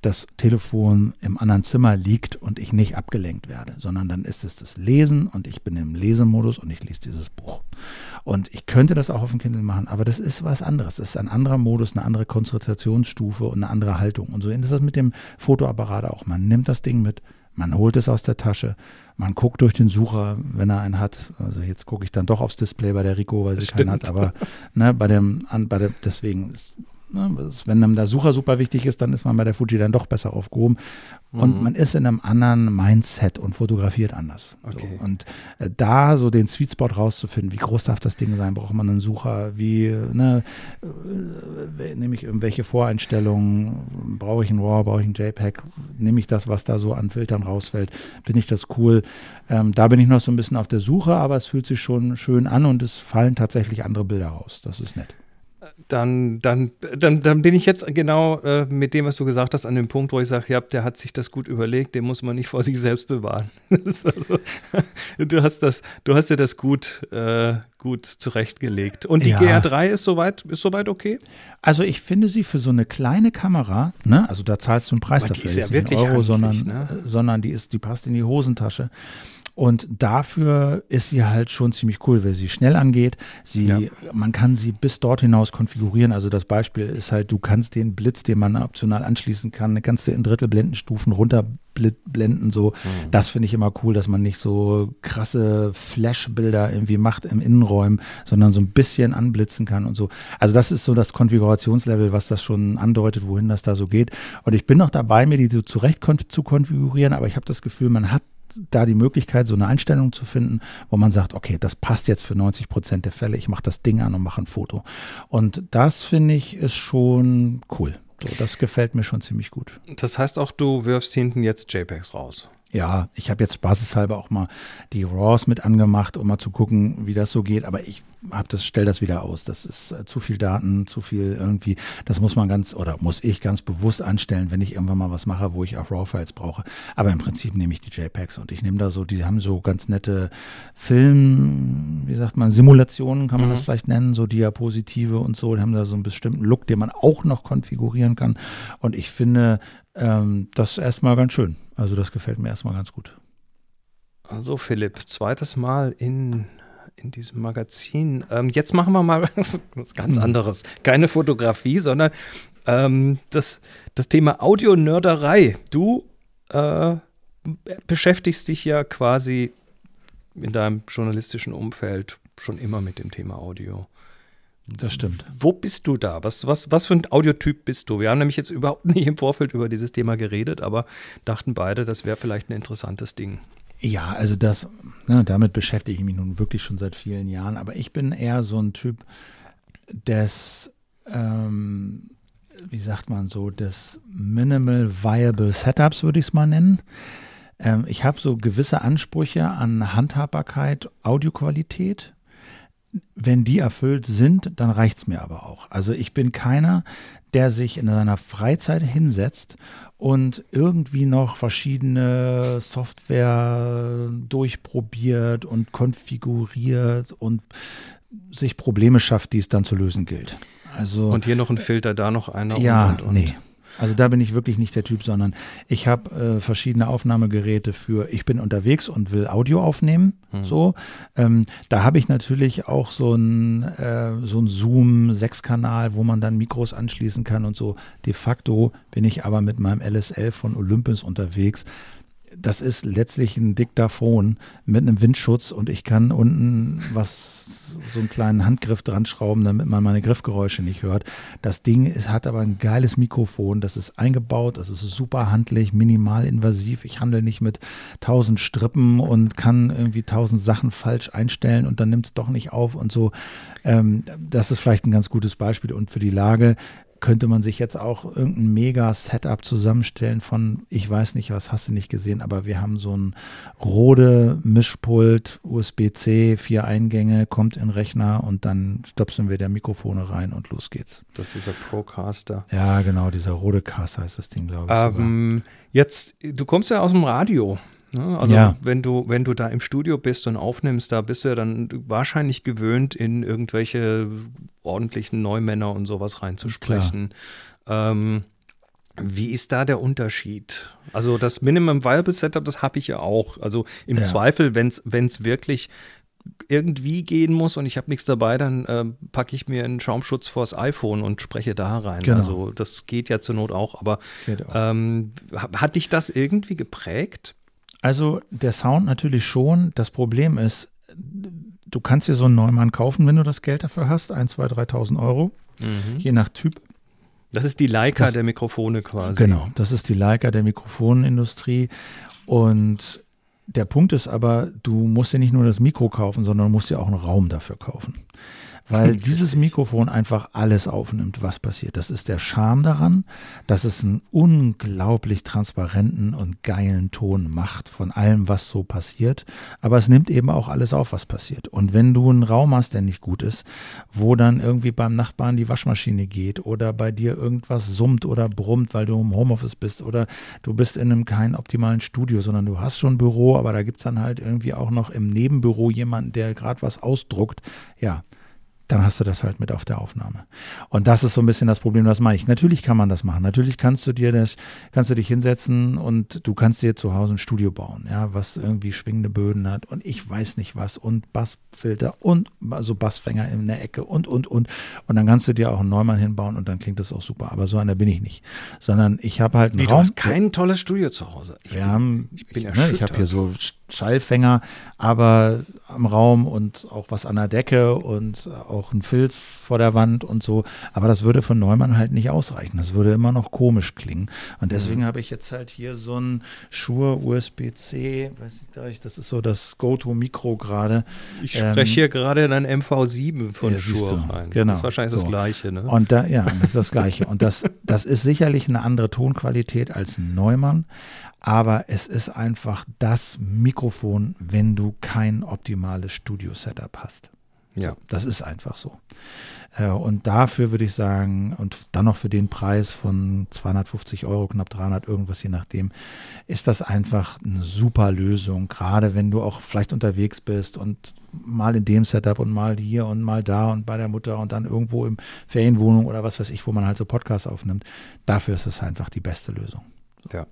[SPEAKER 2] das Telefon im anderen Zimmer liegt und ich nicht abgelenkt werde, sondern dann ist es das Lesen und ich bin im Lesemodus und ich lese dieses Buch. Und ich könnte das auch auf dem Kindle machen, aber das ist was anderes. Das ist ein anderer Modus, eine andere Konzentrationsstufe und eine andere Haltung. Und so ist das mit dem Fotoapparat auch. Man nimmt das Ding mit, man holt es aus der Tasche, man guckt durch den Sucher, wenn er einen hat. Also jetzt gucke ich dann doch aufs Display bei der Rico, weil sie keinen hat, aber ne, bei dem, an, bei dem, deswegen wenn einem der Sucher super wichtig ist, dann ist man bei der Fuji dann doch besser aufgehoben. Und mhm. man ist in einem anderen Mindset und fotografiert anders. Okay. So. Und äh, da so den Sweet Spot rauszufinden, wie groß darf das Ding sein, braucht man einen Sucher, wie ne, äh, nehme ich irgendwelche Voreinstellungen, brauche ich ein RAW, brauche ich ein JPEG, nehme ich das, was da so an Filtern rausfällt, bin ich das cool. Ähm, da bin ich noch so ein bisschen auf der Suche, aber es fühlt sich schon schön an und es fallen tatsächlich andere Bilder raus. Das ist nett
[SPEAKER 1] dann, dann, dann, dann bin ich jetzt genau äh, mit dem, was du gesagt hast, an dem Punkt, wo ich sage, ja, der hat sich das gut überlegt, den muss man nicht vor sich selbst bewahren. also, du hast das, du hast dir das gut, äh, gut zurechtgelegt. Und die ja. GR3 ist soweit, ist soweit okay?
[SPEAKER 2] Also ich finde sie für so eine kleine Kamera, ne, also da zahlst du einen Preis Aber dafür, die ist ja wirklich Euro, sondern, ne? sondern die ist, die passt in die Hosentasche. Und dafür ist sie halt schon ziemlich cool, weil sie schnell angeht. Sie, ja. Man kann sie bis dort hinaus konfigurieren. Also das Beispiel ist halt, du kannst den Blitz, den man optional anschließen kann, kannst du in Drittelblendenstufen runterblenden. So, mhm. das finde ich immer cool, dass man nicht so krasse Flash-Bilder irgendwie macht im Innenräumen, sondern so ein bisschen anblitzen kann und so. Also das ist so das Konfigurationslevel, was das schon andeutet, wohin das da so geht. Und ich bin noch dabei, mir die so zurecht zu konfigurieren, aber ich habe das Gefühl, man hat da die Möglichkeit, so eine Einstellung zu finden, wo man sagt, okay, das passt jetzt für 90 Prozent der Fälle, ich mache das Ding an und mache ein Foto. Und das finde ich ist schon cool. So, das gefällt mir schon ziemlich gut.
[SPEAKER 1] Das heißt auch, du wirfst hinten jetzt JPEGs raus.
[SPEAKER 2] Ja, ich habe jetzt spaßeshalber auch mal die RAWs mit angemacht, um mal zu gucken, wie das so geht. Aber ich habe das, stell das wieder aus. Das ist äh, zu viel Daten, zu viel irgendwie. Das muss man ganz oder muss ich ganz bewusst anstellen, wenn ich irgendwann mal was mache, wo ich auch RAW-Files brauche. Aber im Prinzip nehme ich die JPEGs und ich nehme da so, die haben so ganz nette Film, wie sagt man, Simulationen kann man mhm. das vielleicht nennen, so Diapositive und so. Die haben da so einen bestimmten Look, den man auch noch konfigurieren kann. Und ich finde ähm, das erstmal ganz schön. Also das gefällt mir erstmal ganz gut.
[SPEAKER 1] Also Philipp, zweites Mal in, in diesem Magazin. Ähm, jetzt machen wir mal was, was ganz anderes. Keine Fotografie, sondern ähm, das, das Thema Audionörderei. Du äh, beschäftigst dich ja quasi in deinem journalistischen Umfeld schon immer mit dem Thema Audio.
[SPEAKER 2] Das stimmt.
[SPEAKER 1] Wo bist du da? Was, was, was für ein Audiotyp bist du? Wir haben nämlich jetzt überhaupt nicht im Vorfeld über dieses Thema geredet, aber dachten beide, das wäre vielleicht ein interessantes Ding.
[SPEAKER 2] Ja, also das, ne, damit beschäftige ich mich nun wirklich schon seit vielen Jahren, aber ich bin eher so ein Typ des, ähm, wie sagt man so, des Minimal Viable Setups, würde ich es mal nennen. Ähm, ich habe so gewisse Ansprüche an Handhabbarkeit, Audioqualität wenn die erfüllt sind, dann reicht es mir aber auch. Also ich bin keiner, der sich in seiner Freizeit hinsetzt und irgendwie noch verschiedene Software durchprobiert und konfiguriert und sich Probleme schafft, die es dann zu lösen gilt.
[SPEAKER 1] Also, und hier noch ein Filter, da noch einer
[SPEAKER 2] ja, und, und, und. Nee. Also da bin ich wirklich nicht der Typ, sondern ich habe äh, verschiedene Aufnahmegeräte für, ich bin unterwegs und will Audio aufnehmen. Hm. So, ähm, da habe ich natürlich auch so ein äh, so ein Zoom Sechskanal, wo man dann Mikros anschließen kann und so. De facto bin ich aber mit meinem LSL von Olympus unterwegs das ist letztlich ein Diktaphon mit einem Windschutz und ich kann unten was so einen kleinen Handgriff dran schrauben, damit man meine Griffgeräusche nicht hört. Das Ding ist, hat aber ein geiles Mikrofon, das ist eingebaut, das ist super handlich, minimal invasiv. Ich handle nicht mit tausend Strippen und kann irgendwie tausend Sachen falsch einstellen und dann nimmt es doch nicht auf und so. Ähm, das ist vielleicht ein ganz gutes Beispiel und für die Lage könnte man sich jetzt auch irgendein Mega-Setup zusammenstellen von, ich weiß nicht, was hast du nicht gesehen, aber wir haben so ein Rode Mischpult, USB-C, vier Eingänge, kommt in Rechner und dann stöpseln wir der Mikrofone rein und los geht's.
[SPEAKER 1] Das ist dieser Procaster.
[SPEAKER 2] Ja, genau, dieser Rode Caster heißt das Ding, glaube ich.
[SPEAKER 1] Ähm, jetzt, du kommst ja aus dem Radio. Ne? Also
[SPEAKER 2] Ja.
[SPEAKER 1] wenn du, wenn du da im Studio bist und aufnimmst, da bist du ja dann wahrscheinlich gewöhnt, in irgendwelche ordentlichen Neumänner und sowas reinzusprechen. Ähm, wie ist da der Unterschied? Also das Minimum Viable Setup, das habe ich ja auch. Also im
[SPEAKER 2] Ja.
[SPEAKER 1] Zweifel, wenn es wirklich irgendwie gehen muss und ich habe nichts dabei, dann ähm, packe ich mir einen Schaumschutz vors iPhone und spreche da rein.
[SPEAKER 2] Genau.
[SPEAKER 1] Also das geht ja zur Not auch. Aber
[SPEAKER 2] auch.
[SPEAKER 1] ähm, ha- hat dich das irgendwie geprägt?
[SPEAKER 2] Also der Sound natürlich schon. Das Problem ist, du kannst dir so einen Neumann kaufen, wenn du das Geld dafür hast, 1, 2, 3.000 Euro, je nach Typ.
[SPEAKER 1] Das ist die Leica
[SPEAKER 2] Das-
[SPEAKER 1] der Mikrofone quasi.
[SPEAKER 2] Genau, das ist die Leica der Mikrofonindustrie. Und der Punkt ist aber, du musst dir nicht nur das Mikro kaufen, sondern du musst dir auch einen Raum dafür kaufen. Weil dieses Mikrofon einfach alles aufnimmt, was passiert. Das ist der Charme daran, dass es einen unglaublich transparenten und geilen Ton macht von allem, was so passiert. Aber es nimmt eben auch alles auf, was passiert. Und wenn du einen Raum hast, der nicht gut ist, wo dann irgendwie beim Nachbarn die Waschmaschine geht oder bei dir irgendwas summt oder brummt, weil du im Homeoffice bist oder du bist in einem kein optimalen Studio, sondern du hast schon ein Büro, aber da gibt es dann halt irgendwie auch noch im Nebenbüro jemanden, der gerade was ausdruckt. Ja, dann hast du das halt mit auf der Aufnahme. Und das ist so ein bisschen das Problem, das meine ich. Natürlich kann man das machen. Natürlich kannst du dir das, kannst du dich hinsetzen und du kannst dir zu Hause ein Studio bauen, ja, was irgendwie schwingende Böden hat und ich weiß nicht was und Bassfilter und so Bassfänger in der Ecke und, und, und. Und dann kannst du dir auch einen Neumann hinbauen und dann klingt das auch super. Aber so einer bin ich nicht. Sondern ich habe halt einen
[SPEAKER 1] Wie, du
[SPEAKER 2] Raum.
[SPEAKER 1] hast kein tolles Studio zu Hause. Ich
[SPEAKER 2] Wir haben,
[SPEAKER 1] ich bin
[SPEAKER 2] ich, ne, ich habe hier so Schallfänger, aber am Raum und auch was an der Decke und auch ein Filz vor der Wand und so. Aber das würde von Neumann halt nicht ausreichen. Das würde immer noch komisch klingen. Und deswegen
[SPEAKER 1] Mhm.
[SPEAKER 2] habe ich jetzt halt hier so ein Shure USB-C, weiß ich- das ist so das Go-To-Mikro gerade.
[SPEAKER 1] Ich
[SPEAKER 2] Ähm,
[SPEAKER 1] spreche hier gerade in ein MV7 von
[SPEAKER 2] Ja,
[SPEAKER 1] Shure rein.
[SPEAKER 2] Genau.
[SPEAKER 1] Das ist wahrscheinlich das
[SPEAKER 2] So.
[SPEAKER 1] Gleiche, ne?
[SPEAKER 2] Und da, ja, das ist das Gleiche. Und das, das ist sicherlich eine andere Tonqualität als ein Neumann, aber es ist einfach das Mikrofon, wenn du kein optimales Studio-Setup hast.
[SPEAKER 1] ja.
[SPEAKER 2] Das ist einfach so. Äh, Und dafür würde ich sagen, und dann noch für den Preis von 250 Euro, knapp 300 irgendwas, je nachdem, ist das einfach eine super Lösung. Gerade wenn du auch vielleicht unterwegs bist und mal in dem Setup und mal hier und mal da und bei der Mutter und dann irgendwo im Ferienwohnung oder was weiß ich, wo man halt so Podcasts aufnimmt. Dafür ist es einfach die beste Lösung.
[SPEAKER 1] ja.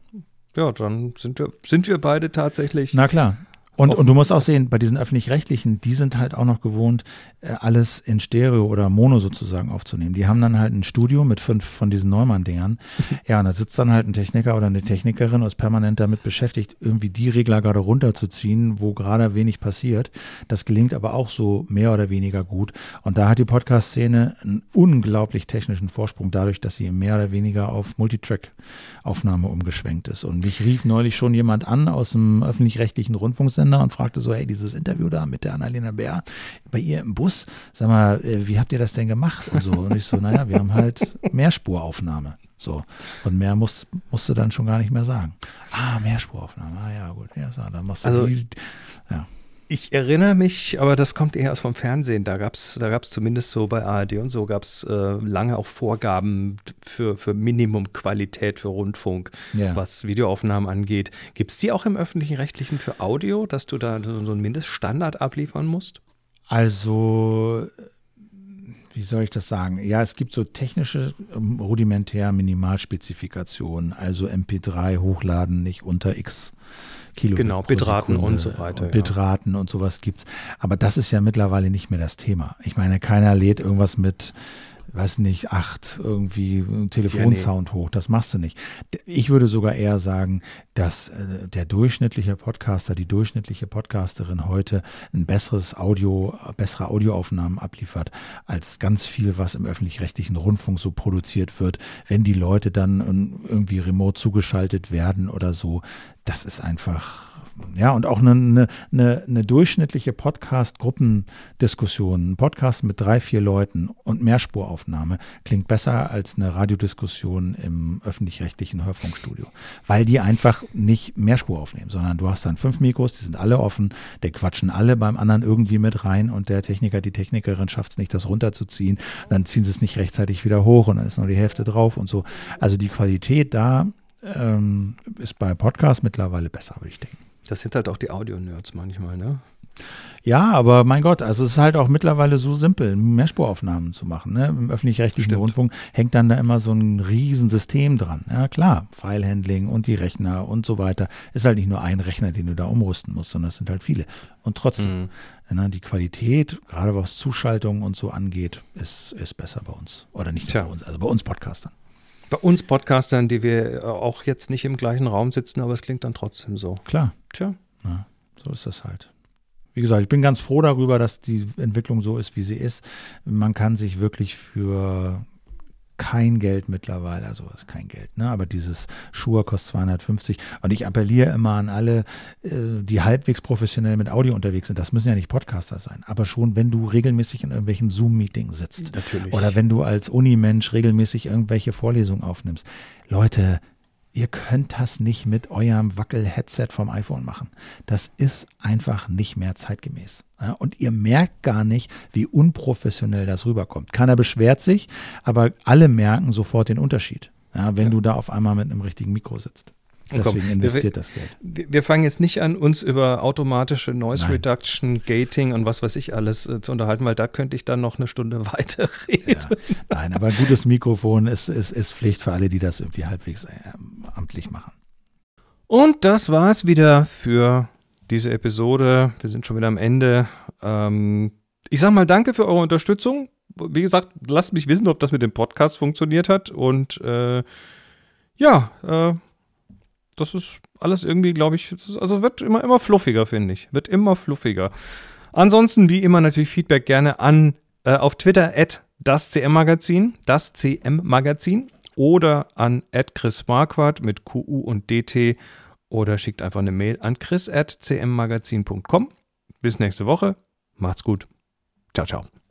[SPEAKER 1] Ja, dann sind wir, sind wir beide tatsächlich.
[SPEAKER 2] Na klar. Und, und du musst auch sehen, bei diesen öffentlich-rechtlichen, die sind halt auch noch gewohnt, äh, alles in Stereo oder Mono sozusagen aufzunehmen. Die haben dann halt ein Studio mit fünf von diesen Neumann-Dingern. Ja, und da sitzt dann halt ein Techniker oder eine Technikerin und ist permanent damit beschäftigt, irgendwie die Regler gerade runterzuziehen, wo gerade wenig passiert. Das gelingt aber auch so mehr oder weniger gut. Und da hat die Podcast-Szene einen unglaublich technischen Vorsprung dadurch, dass sie mehr oder weniger auf Multitrack-Aufnahme umgeschwenkt ist. Und mich rief neulich schon jemand an aus dem öffentlich-rechtlichen Rundfunksender und fragte so, hey, dieses Interview da mit der Annalena Bär bei ihr im Bus, sag mal, äh, wie habt ihr das denn gemacht? Und so. Und ich so, naja, wir haben halt Mehrspuraufnahme. So. Und mehr muss, musst du dann schon gar nicht mehr sagen. Ah, Mehrspuraufnahme. Ah, ja, gut. Ja, so, dann machst du
[SPEAKER 1] Also-
[SPEAKER 2] die, ja.
[SPEAKER 1] Ich erinnere mich, aber das kommt eher aus vom Fernsehen. Da gab es da gab's zumindest so bei ARD und so gab es äh, lange auch Vorgaben für, für Minimumqualität für Rundfunk,
[SPEAKER 2] Ja.
[SPEAKER 1] was Videoaufnahmen angeht. Gibt es die auch im öffentlichen Rechtlichen für Audio, dass du da so einen Mindeststandard abliefern musst?
[SPEAKER 2] Also, wie soll ich das sagen? Ja, es gibt so technische, ähm, rudimentär Minimalspezifikationen, also MP3 hochladen nicht unter X Kilobit
[SPEAKER 1] Genau, Bitraten und so weiter, ja.
[SPEAKER 2] Bitraten und sowas gibt's. Aber das ist ja mittlerweile nicht mehr das Thema. Ich meine, keiner lädt irgendwas mit weiß nicht, acht irgendwie einen Telefonsound hoch. Das machst du nicht. Ich würde sogar eher sagen, dass äh, der durchschnittliche Podcaster, die durchschnittliche Podcasterin heute ein besseres Audio, bessere Audioaufnahmen abliefert, als ganz viel, was im öffentlich-rechtlichen Rundfunk so produziert wird, wenn die Leute dann ähm, irgendwie remote zugeschaltet werden oder so. Das ist einfach ja, und auch eine, eine, eine, eine durchschnittliche Podcast-Gruppendiskussion, ein Podcast mit drei, vier Leuten und Mehrspuraufnahme klingt besser als eine Radiodiskussion im öffentlich-rechtlichen Hörfunkstudio, weil die einfach nicht Mehrspur aufnehmen, sondern du hast dann fünf Mikros, die sind alle offen, der quatschen alle beim anderen irgendwie mit rein und der Techniker, die Technikerin schafft es nicht, das runterzuziehen, dann ziehen sie es nicht rechtzeitig wieder hoch und dann ist nur die Hälfte drauf und so. Also die Qualität da ähm, ist bei Podcasts mittlerweile besser, würde ich denken.
[SPEAKER 1] Das sind halt auch die Audio-Nerds manchmal, ne?
[SPEAKER 2] Ja, aber mein Gott, also es ist halt auch mittlerweile so simpel, Mehrspuraufnahmen zu machen. Ne? Im öffentlich-rechtlichen. Rundfunk hängt dann da immer so ein Riesensystem dran. Ja klar, Filehandling und die Rechner und so weiter. Ist halt nicht nur ein Rechner, den du da umrüsten musst, sondern es sind halt viele. Und trotzdem,
[SPEAKER 1] Mhm.
[SPEAKER 2] ne, die Qualität, gerade was Zuschaltungen und so angeht, ist, ist besser bei uns. Oder nicht bei uns, also bei uns Podcastern.
[SPEAKER 1] Bei uns Podcastern, die wir äh, auch jetzt nicht im gleichen Raum sitzen, aber es klingt dann trotzdem so.
[SPEAKER 2] Klar.
[SPEAKER 1] Tja.
[SPEAKER 2] Ja, so ist das halt. Wie gesagt, ich bin ganz froh darüber, dass die Entwicklung so ist, wie sie ist. Man kann sich wirklich für kein Geld mittlerweile, also ist kein Geld, ne? aber dieses Schuhe kostet 250 und ich appelliere immer an alle, äh, die halbwegs professionell mit Audio unterwegs sind, das müssen ja nicht Podcaster sein, aber schon, wenn du regelmäßig in irgendwelchen Zoom-Meetings sitzt
[SPEAKER 1] Natürlich.
[SPEAKER 2] oder wenn du als Unimensch regelmäßig irgendwelche Vorlesungen aufnimmst. Leute, ihr könnt das nicht mit eurem Wackel-Headset vom iPhone machen. Das ist einfach nicht mehr zeitgemäß. Und ihr merkt gar nicht, wie unprofessionell das rüberkommt. Keiner beschwert sich, aber alle merken sofort den Unterschied, wenn
[SPEAKER 1] Ja.
[SPEAKER 2] du da auf einmal mit einem richtigen Mikro sitzt.
[SPEAKER 1] Komm,
[SPEAKER 2] Deswegen
[SPEAKER 1] wir-
[SPEAKER 2] investiert das Geld.
[SPEAKER 1] Wir wir fangen jetzt nicht an, uns über automatische Noise
[SPEAKER 2] Nein.
[SPEAKER 1] Reduction, Gating und was weiß ich alles äh, zu unterhalten, weil da könnte ich dann noch eine Stunde weiter reden.
[SPEAKER 2] Ja. Nein, aber ein gutes Mikrofon ist, ist, ist Pflicht für alle, die das irgendwie halbwegs ähm, amtlich machen.
[SPEAKER 1] Und das war's wieder für diese Episode. Wir sind schon wieder am Ende. Ähm, ich sag mal danke für eure Unterstützung. Wie gesagt, lasst mich wissen, ob das mit dem Podcast funktioniert hat. Und äh, ja, äh, das ist alles irgendwie, glaube ich, also wird immer, immer fluffiger, finde ich. Wird immer fluffiger. Ansonsten, wie immer, natürlich Feedback gerne an äh, auf Twitter at das CM Magazin, das CM Magazin oder an at Chris Marquardt mit QU und DT oder schickt einfach eine Mail an chris at cmmagazin.com. Bis nächste Woche. Macht's gut. Ciao, ciao.